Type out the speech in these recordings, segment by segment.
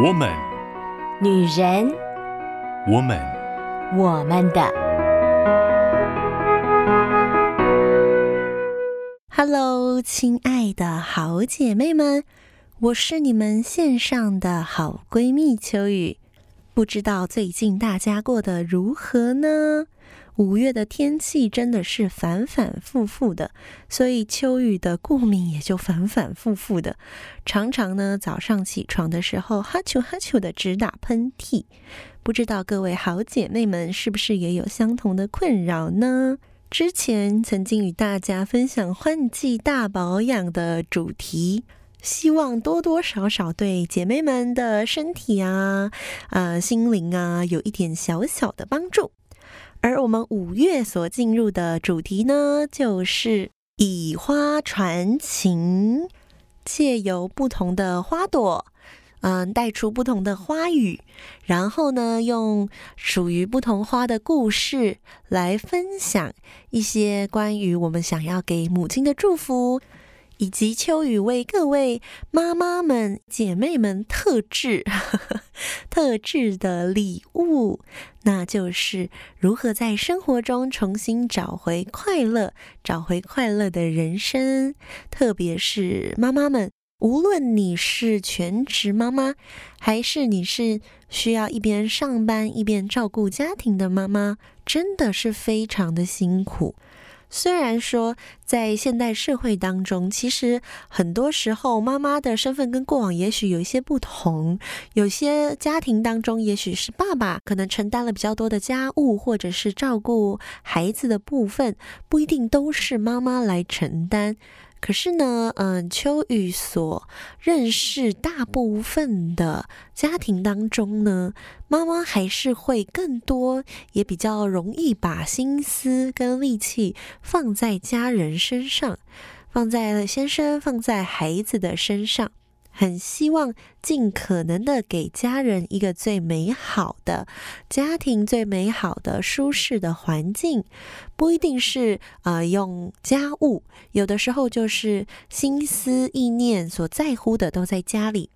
我们，女人，我们，我们的。Hello，亲爱的好姐妹们，我是你们线上的好闺蜜秋雨。不知道最近大家过得如何呢？五月的天气真的是反反复复的，所以秋雨的过敏也就反反复复的。常常呢，早上起床的时候哈啾哈啾的直打喷嚏。不知道各位好姐妹们是不是也有相同的困扰呢？之前曾经与大家分享换季大保养的主题，希望多多少少对姐妹们的身体啊、呃心灵啊有一点小小的帮助。而我们五月所进入的主题呢，就是以花传情，借由不同的花朵，嗯，带出不同的花语，然后呢，用属于不同花的故事来分享一些关于我们想要给母亲的祝福。以及秋雨为各位妈妈们、姐妹们特制、特制的礼物，那就是如何在生活中重新找回快乐，找回快乐的人生。特别是妈妈们，无论你是全职妈妈，还是你是需要一边上班一边照顾家庭的妈妈，真的是非常的辛苦。虽然说，在现代社会当中，其实很多时候妈妈的身份跟过往也许有一些不同。有些家庭当中，也许是爸爸可能承担了比较多的家务，或者是照顾孩子的部分，不一定都是妈妈来承担。可是呢，嗯，秋雨所认识大部分的家庭当中呢，妈妈还是会更多，也比较容易把心思跟力气放在家人身上，放在先生、放在孩子的身上。很希望尽可能的给家人一个最美好的家庭，最美好的舒适的环境，不一定是呃用家务，有的时候就是心思意念所在乎的都在家里。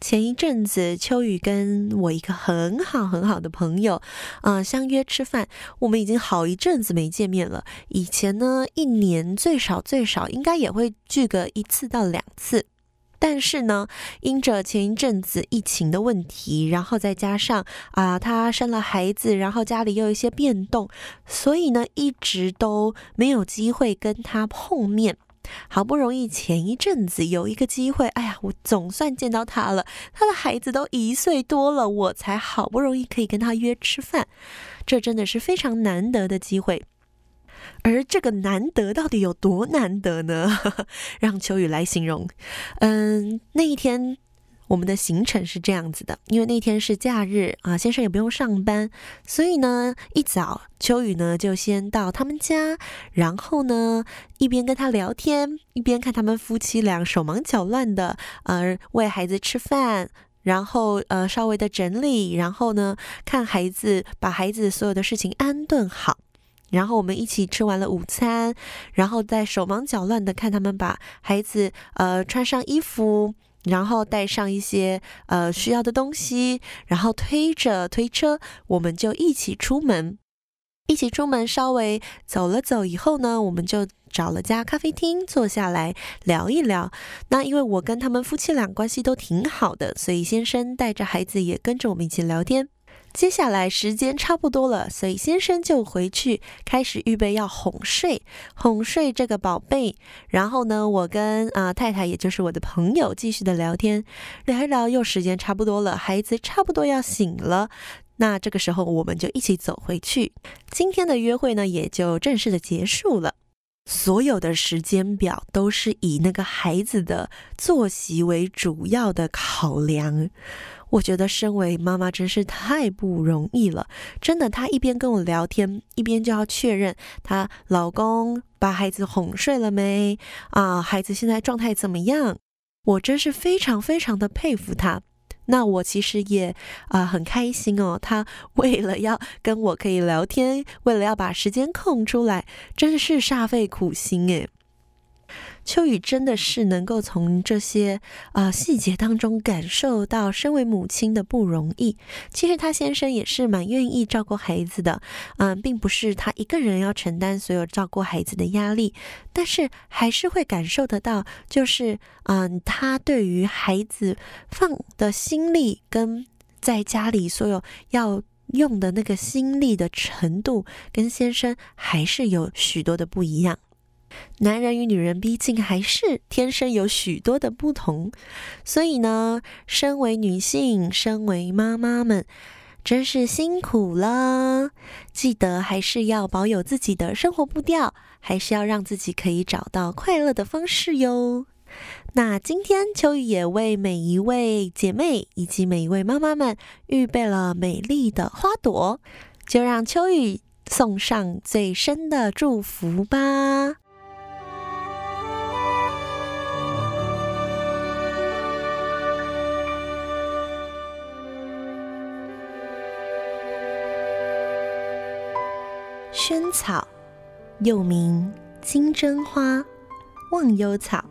前一阵子，秋雨跟我一个很好很好的朋友啊、相约吃饭，我们已经好一阵子没见面了。以前呢，一年最少最少应该也会聚个一次到两次。但是呢，因着前一阵子疫情的问题，然后再加上啊，她生了孩子，然后家里又有一些变动，所以呢，一直都没有机会跟她碰面。好不容易前一阵子有一个机会，哎呀，我总算见到她了。她的孩子都一岁多了，我才好不容易可以跟她约吃饭，这真的是非常难得的机会。而这个难得到底有多难得呢？让秋雨来形容。嗯，那一天我们的行程是这样子的，因为那天是假日啊，先生也不用上班，所以呢，一早秋雨呢就先到他们家，然后呢一边跟他聊天，一边看他们夫妻俩手忙脚乱的，呃，喂孩子吃饭，然后呃稍微的整理，然后呢看孩子，把孩子所有的事情安顿好。然后我们一起吃完了午餐，然后再手忙脚乱的看他们把孩子呃穿上衣服，然后带上一些呃需要的东西，然后推着推车，我们就一起出门。一起出门，稍微走了走以后呢，我们就找了家咖啡厅坐下来聊一聊。那因为我跟他们夫妻俩关系都挺好的，所以先生带着孩子也跟着我们一起聊天。接下来时间差不多了，所以先生就回去开始预备要哄睡，哄睡这个宝贝。然后呢，我跟啊、太太，也就是我的朋友，继续的聊天，聊一聊，又时间差不多了，孩子差不多要醒了。那这个时候，我们就一起走回去。今天的约会呢，也就正式的结束了。所有的时间表都是以那个孩子的作息为主要的考量。我觉得身为妈妈真是太不容易了，真的。她一边跟我聊天，一边就要确认她老公把孩子哄睡了没啊？孩子现在状态怎么样？我真是非常非常的佩服她。那我其实也啊、很开心哦。他为了要跟我可以聊天，为了要把时间空出来，真是煞费苦心诶。秋雨真的是能够从这些啊、呃、细节当中感受到身为母亲的不容易。其实他先生也是蛮愿意照顾孩子的，嗯、并不是他一个人要承担所有照顾孩子的压力，但是还是会感受得到，就是嗯、呃，他对于孩子放的心力跟在家里所有要用的那个心力的程度，跟先生还是有许多的不一样。男人与女人毕竟还是天生有许多的不同，所以呢，身为女性，身为妈妈们，真是辛苦了。记得还是要保有自己的生活步调，还是要让自己可以找到快乐的方式哟。那今天秋雨也为每一位姐妹以及每一位妈妈们预备了美丽的花朵，就让秋雨送上最深的祝福吧。萱草，又名金针花、忘忧草，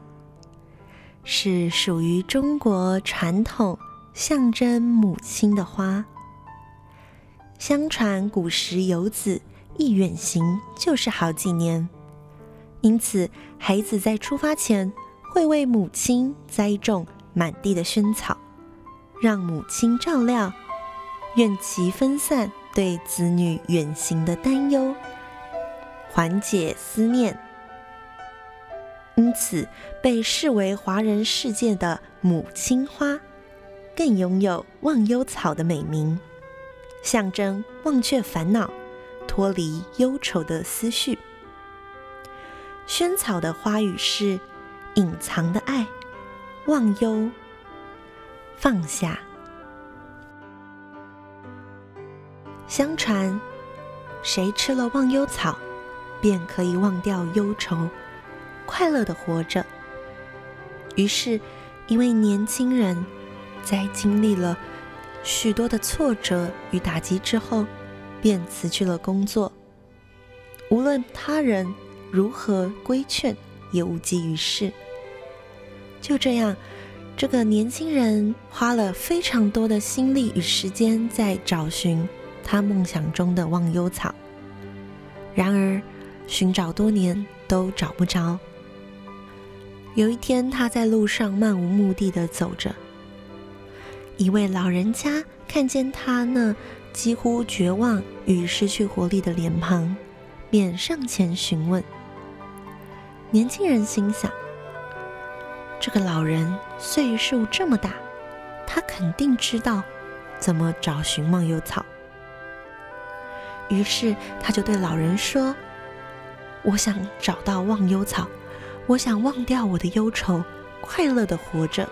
是属于中国传统象征母亲的花。相传古时游子一远行就是好几年，因此孩子在出发前会为母亲栽种满地的萱草，让母亲照料，愿其分散。对子女远行的担忧，缓解思念，因此被视为华人世界的母亲花，更拥有忘忧草的美名，象征忘却烦恼、脱离忧愁的思绪。萱草的花语是隐藏的爱、忘忧、放下。相传，谁吃了忘忧草，便可以忘掉忧愁，快乐的活着。于是，一位年轻人在经历了许多的挫折与打击之后，便辞去了工作。无论他人如何规劝，也无济于事。就这样，这个年轻人花了非常多的心力与时间在找寻。他梦想中的忘忧草，然而寻找多年都找不着。有一天，他在路上漫无目的地走着，一位老人家看见他那几乎绝望与失去活力的脸庞，便上前询问。年轻人心想：这个老人岁数这么大，他肯定知道怎么找寻忘忧草。于是他就对老人说：“我想找到忘忧草，我想忘掉我的忧愁，快乐的活着。”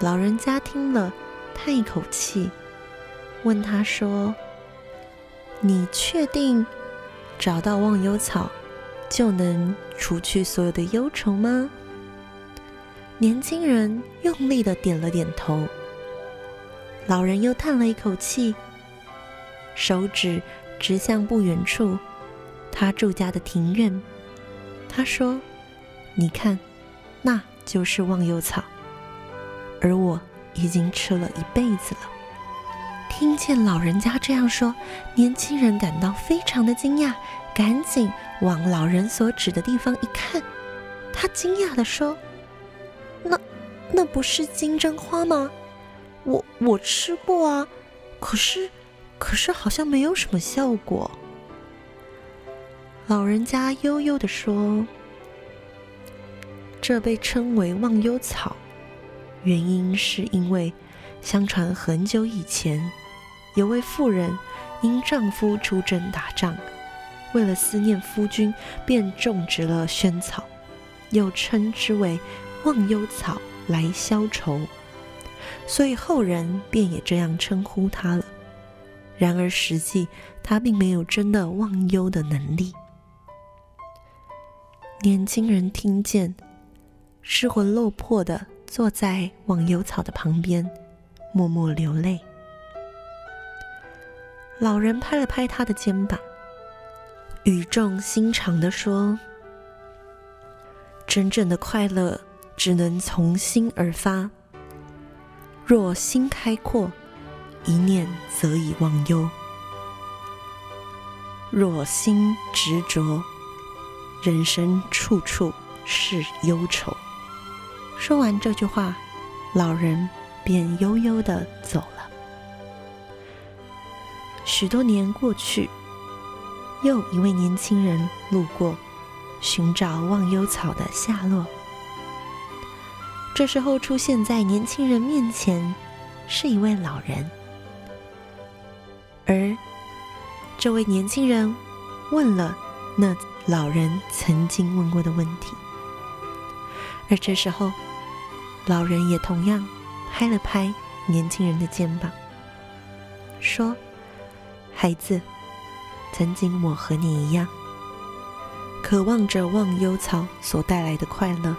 老人家听了，叹一口气，问他说：“你确定找到忘忧草就能除去所有的忧愁吗？”年轻人用力的点了点头。老人又叹了一口气。手指指向不远处，他住家的庭院。他说：“你看，那就是忘忧草，而我已经吃了一辈子了。”听见老人家这样说，年轻人感到非常的惊讶，赶紧往老人所指的地方一看，他惊讶地说：“那那不是金针花吗？我我吃过啊，可是。”可是好像没有什么效果。老人家悠悠地说：“这被称为忘忧草，原因是因为相传很久以前，有位妇人因丈夫出征打仗，为了思念夫君，便种植了萱草，又称之为忘忧草来消愁，所以后人便也这样称呼它了。”然而，实际他并没有真的忘忧的能力。年轻人听见，失魂落魄地坐在忘忧草的旁边，默默流泪。老人拍了拍他的肩膀，语重心长地说：“真正的快乐只能从心而发。若心开阔，一念则已忘忧；若心执着，人生处处是忧愁。说完这句话，老人便悠悠的走了。许多年过去，又一位年轻人路过，寻找忘忧草的下落。这时候出现在年轻人面前，是一位老人。而这位年轻人问了那老人曾经问过的问题。而这时候，老人也同样拍了拍年轻人的肩膀，说：“孩子，曾经我和你一样，渴望着忘忧草所带来的快乐。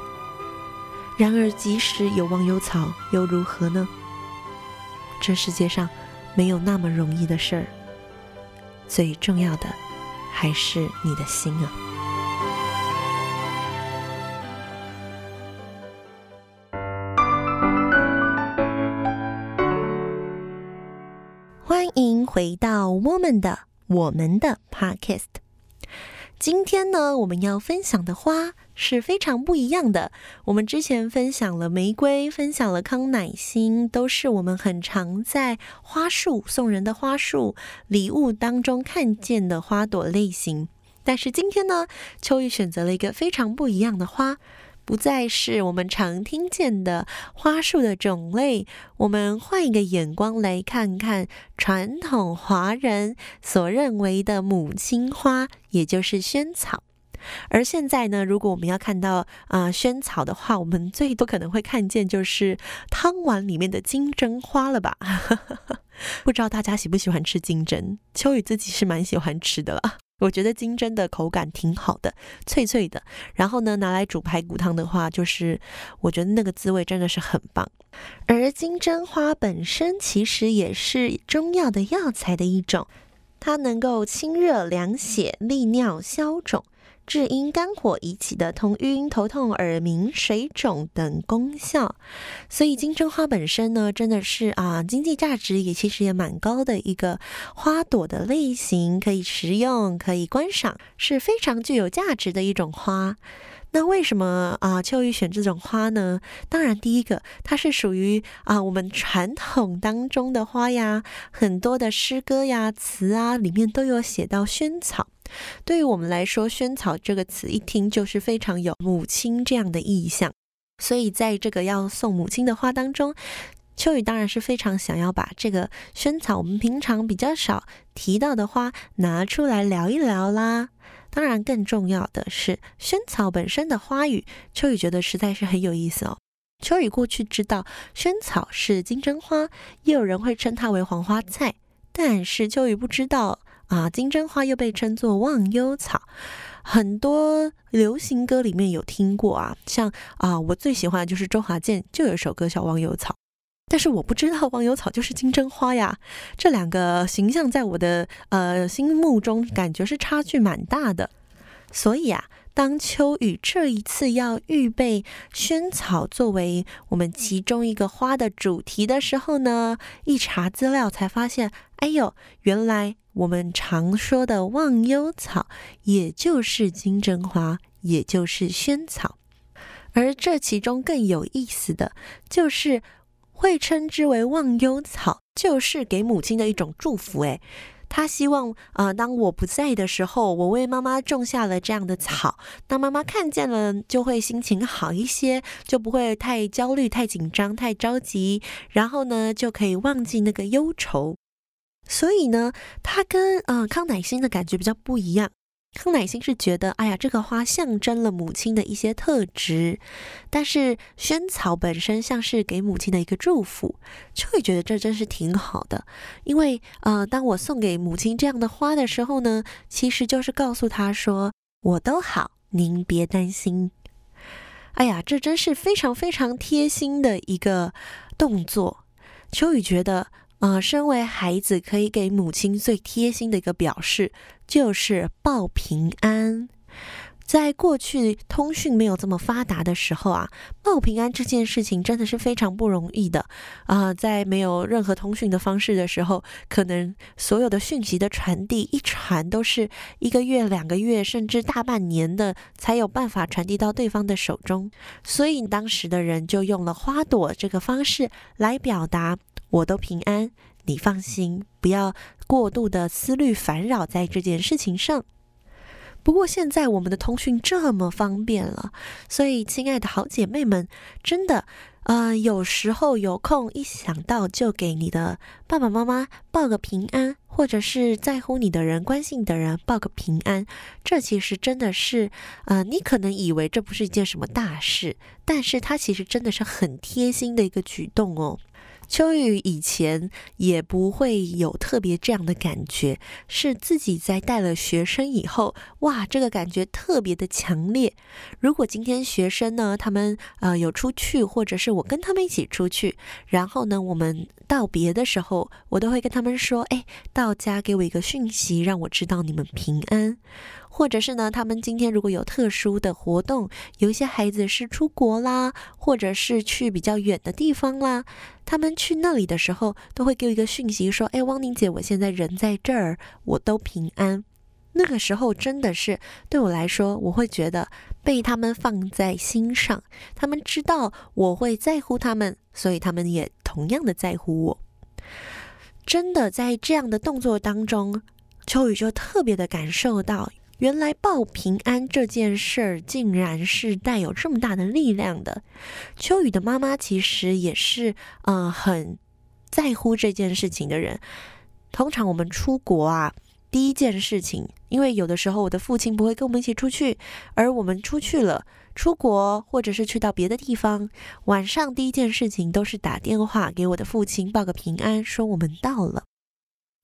然而，即使有忘忧草，又如何呢？这世界上没有那么容易的事儿。最重要的，还是你的心啊！”欢迎回到 woman 的我们的 Podcast。今天呢，我们要分享的花是非常不一样的。我们之前分享了玫瑰，分享了康乃馨，都是我们很常在花束送人的花束礼物当中看见的花朵类型。但是今天呢，秋雨选择了一个非常不一样的花。不再是我们常听见的花束的种类，我们换一个眼光来看看传统华人所认为的母亲花，也就是萱草。而现在呢，如果我们要看到啊、萱草的话，我们最多可能会看见就是汤碗里面的金针花了吧？不知道大家喜不喜欢吃金针？秋雨自己是蛮喜欢吃的了。我觉得金针的口感挺好的，脆脆的。然后呢，拿来煮排骨汤的话，就是我觉得那个滋味真的是很棒。而金针花本身其实也是中药的药材的一种，它能够清热凉血、利尿消肿。治因肝火引起的头晕、头痛、耳鸣、水肿等功效，所以金针花本身呢，真的是啊，经济价值也其实也蛮高的一个花朵的类型，可以食用，可以观赏，是非常具有价值的一种花。那为什么啊，秋雨选这种花呢？当然，第一个它是属于啊我们传统当中的花呀，很多的诗歌呀、词啊里面都有写到萱草。对于我们来说，萱草这个词一听就是非常有母亲这样的意象。所以在这个要送母亲的花当中，秋雨当然是非常想要把这个萱草，我们平常比较少提到的花拿出来聊一聊啦。当然，更重要的是萱草本身的花语，秋雨觉得实在是很有意思哦。秋雨过去知道萱草是金针花，也有人会称它为黄花菜，但是秋雨不知道啊，金针花又被称作忘忧草。很多流行歌里面有听过啊，像啊，我最喜欢的就是周华健，就有一首歌叫《忘忧草》。但是我不知道忘忧草就是金针花呀，这两个形象在我的呃心目中感觉是差距蛮大的。所以啊，当秋雨这一次要预备萱草作为我们其中一个花的主题的时候呢，一查资料才发现，哎呦，原来我们常说的忘忧草，也就是金针花，也就是萱草。而这其中更有意思的就是。会称之为忘忧草，就是给母亲的一种祝福。诶，他希望啊、呃，当我不在的时候，我为妈妈种下了这样的草，当妈妈看见了，就会心情好一些，就不会太焦虑、太紧张、太着急，然后呢，就可以忘记那个忧愁。所以呢，它跟呃康乃馨的感觉比较不一样。康乃馨是觉得，哎呀，这个花象征了母亲的一些特质，但是萱草本身像是给母亲的一个祝福，就会觉得这真是挺好的。因为，呃，当我送给母亲这样的花的时候呢，其实就是告诉她说，我都好，您别担心。哎呀，这真是非常非常贴心的一个动作。秋雨觉得。啊、身为孩子，可以给母亲最贴心的一个表示，就是报平安。在过去通讯没有这么发达的时候啊，报平安这件事情真的是非常不容易的啊、在没有任何通讯的方式的时候，可能所有的讯息的传递一传都是一个月、两个月，甚至大半年的才有办法传递到对方的手中。所以当时的人就用了花朵这个方式来表达：我都平安，你放心，不要过度的思虑烦扰在这件事情上。不过现在我们的通讯这么方便了，所以亲爱的好姐妹们，真的，呃，有时候有空一想到就给你的爸爸妈妈报个平安，或者是在乎你的人、关心你的人报个平安，这其实真的是，呃，你可能以为这不是一件什么大事，但是它其实真的是很贴心的一个举动哦。秋雨以前也不会有特别这样的感觉，是自己在带了学生以后，哇，这个感觉特别的强烈。如果今天学生呢，他们呃有出去，或者是我跟他们一起出去，然后呢，我们道别的时候，我都会跟他们说，哎，到家给我一个讯息，让我知道你们平安。或者是呢，他们今天如果有特殊的活动，有一些孩子是出国啦，或者是去比较远的地方啦，他们去那里的时候，都会给我一个讯息说：“哎，汪宁姐，我现在人在这儿，我都平安。”那个时候真的是对我来说，我会觉得被他们放在心上，他们知道我会在乎他们，所以他们也同样的在乎我。真的在这样的动作当中，秋雨就特别的感受到。原来报平安这件事儿，竟然是带有这么大的力量的。秋雨的妈妈其实也是，呃，很在乎这件事情的人。通常我们出国啊，第一件事情，因为有的时候我的父亲不会跟我们一起出去，而我们出去了，出国或者是去到别的地方，晚上第一件事情都是打电话给我的父亲报个平安，说我们到了。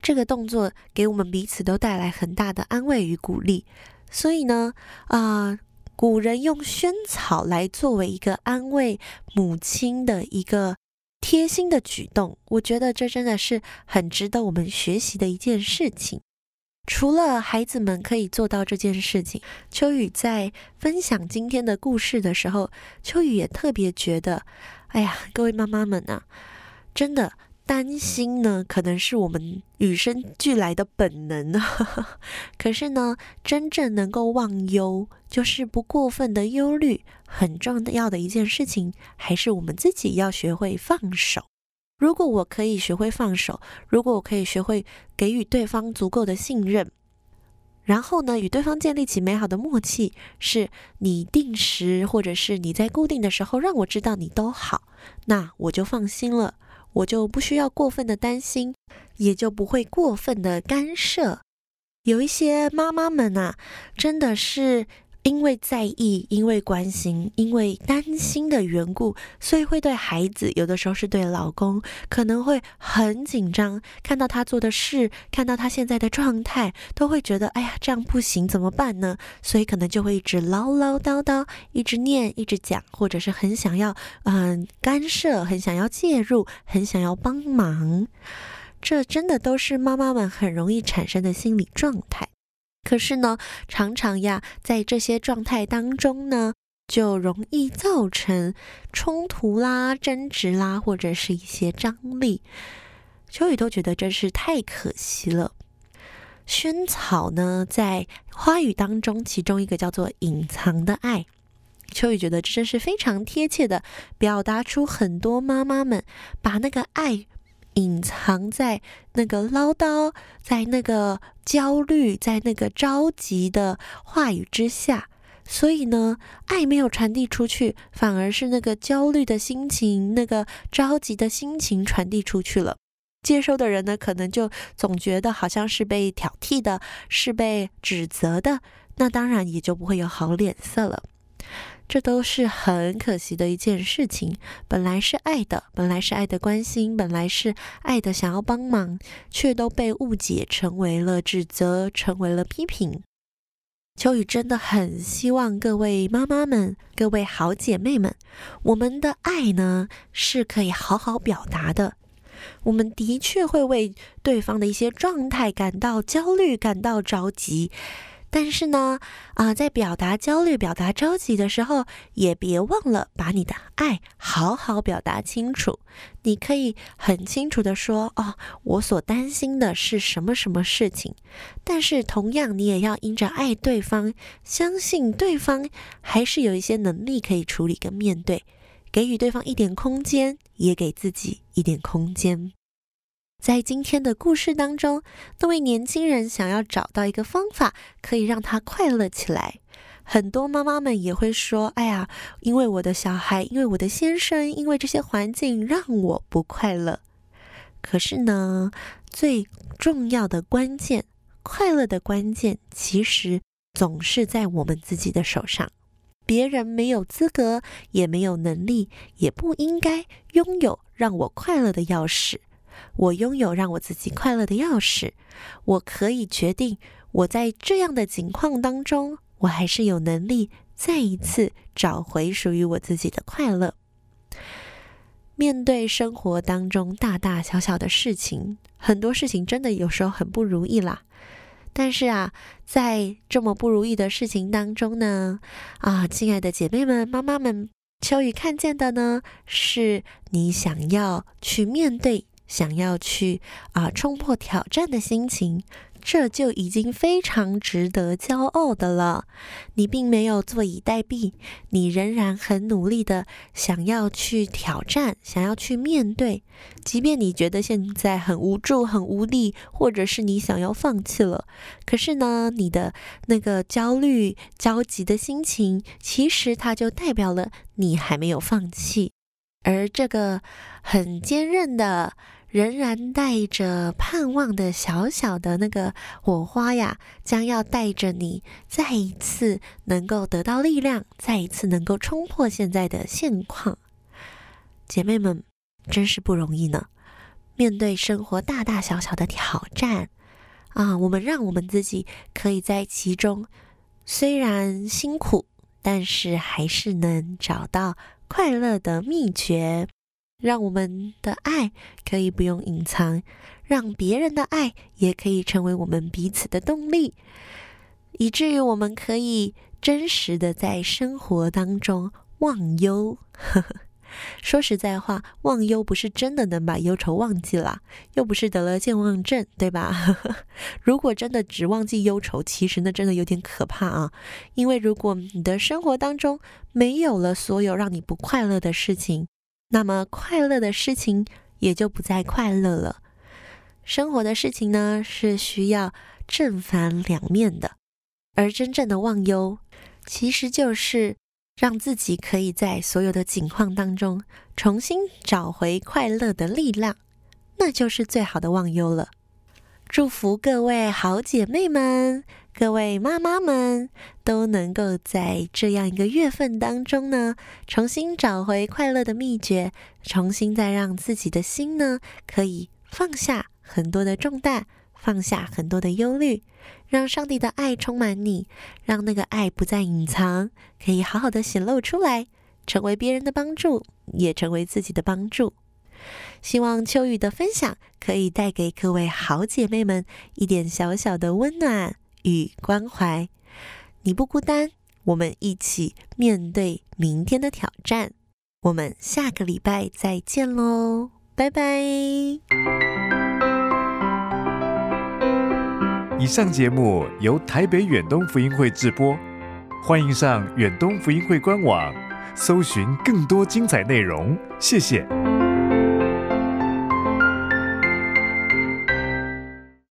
这个动作给我们彼此都带来很大的安慰与鼓励，所以呢，啊、古人用萱草来作为一个安慰母亲的一个贴心的举动，我觉得这真的是很值得我们学习的一件事情。除了孩子们可以做到这件事情，秋雨在分享今天的故事的时候，秋雨也特别觉得，哎呀，各位妈妈们呐、真的。担心呢，可能是我们与生俱来的本能。可是呢，真正能够忘忧，就是不过分的忧虑。很重要的一件事情，还是我们自己要学会放手。如果我可以学会放手，如果我可以学会给予对方足够的信任，然后呢，与对方建立起美好的默契，是你定时或者是你在固定的时候让我知道你都好，那我就放心了。我就不需要过分的担心，也就不会过分的干涉。有一些妈妈们啊，真的是因为在意、因为关心、因为担心的缘故，所以会对孩子，有的时候是对老公，可能会很紧张。看到他做的事，看到他现在的状态，都会觉得哎呀，这样不行，怎么办呢？所以可能就会一直唠唠叨叨，一直念，一直讲，或者是很想要嗯、干涉，很想要介入，很想要帮忙。这真的都是妈妈们很容易产生的心理状态。可是呢，常常呀，在这些状态当中呢，就容易造成冲突啦、争执啦，或者是一些张力。秋雨都觉得真是太可惜了。萱草呢，在花语当中，其中一个叫做“隐藏的爱”，秋雨觉得这真是非常贴切的，表达出很多妈妈们把那个爱。隐藏在那个唠叨，在那个焦虑，在那个着急的话语之下，所以呢，爱没有传递出去，反而是那个焦虑的心情，那个着急的心情传递出去了。接收的人呢，可能就总觉得好像是被挑剔的，是被指责的，那当然也就不会有好脸色了。这都是很可惜的一件事情。本来是爱的，本来是爱的关心，本来是爱的想要帮忙，却都被误解成为了指责，成为了批评。秋雨真的很希望各位妈妈们、各位好姐妹们，我们的爱呢，是可以好好表达的。我们的确会为对方的一些状态感到焦虑、感到着急。但是呢，啊、在表达焦虑、表达着急的时候，也别忘了把你的爱好好表达清楚。你可以很清楚的说：“哦，我所担心的是什么什么事情。”但是同样，你也要因着爱对方，相信对方还是有一些能力可以处理跟面对，给予对方一点空间，也给自己一点空间。在今天的故事当中，那位年轻人想要找到一个方法，可以让他快乐起来。很多妈妈们也会说：“哎呀，因为我的小孩，因为我的先生，因为这些环境让我不快乐。”可是呢，最重要的关键，快乐的关键，其实总是在我们自己的手上。别人没有资格，也没有能力，也不应该拥有让我快乐的钥匙。我拥有让我自己快乐的钥匙，我可以决定我在这样的境况当中，我还是有能力再一次找回属于我自己的快乐。面对生活当中大大小小的事情，很多事情真的有时候很不如意啦。但是啊，在这么不如意的事情当中呢，啊，亲爱的姐妹们、妈妈们，秋雨看见的呢，是你想要去面对。想要去啊、冲破挑战的心情，这就已经非常值得骄傲的了。你并没有坐以待毙，你仍然很努力的想要去挑战，想要去面对。即便你觉得现在很无助、很无力，或者是你想要放弃了，可是呢，你的那个焦虑、焦急的心情，其实它就代表了你还没有放弃。而这个很坚韧的。仍然带着盼望的小小的那个火花呀，将要带着你再一次能够得到力量，再一次能够冲破现在的现况。姐妹们，真是不容易呢。面对生活大大小小的挑战啊，我们让我们自己可以在其中，虽然辛苦，但是还是能找到快乐的秘诀。让我们的爱可以不用隐藏，让别人的爱也可以成为我们彼此的动力，以至于我们可以真实的在生活当中忘忧。呵呵，说实在话，忘忧不是真的能把忧愁忘记了，又不是得了健忘症，对吧？呵呵，如果真的只忘记忧愁，其实那真的有点可怕啊！因为如果你的生活当中没有了所有让你不快乐的事情，那么快乐的事情也就不再快乐了。生活的事情呢，是需要正反两面的，而真正的忘忧，其实就是让自己可以在所有的境况当中重新找回快乐的力量，那就是最好的忘忧了。祝福各位好姐妹们。各位妈妈们都能够在这样一个月份当中呢，重新找回快乐的秘诀，重新再让自己的心呢，可以放下很多的重担，放下很多的忧虑，让上帝的爱充满你，让那个爱不再隐藏，可以好好的显露出来，成为别人的帮助，也成为自己的帮助。希望秋雨的分享可以带给各位好姐妹们一点小小的温暖。与关怀，你不孤单，我们一起面对明天的挑战。我们下个礼拜再见喽，拜拜。以上节目由台北远东福音会制播，欢迎上远东福音会官网，搜寻更多精彩内容。谢谢。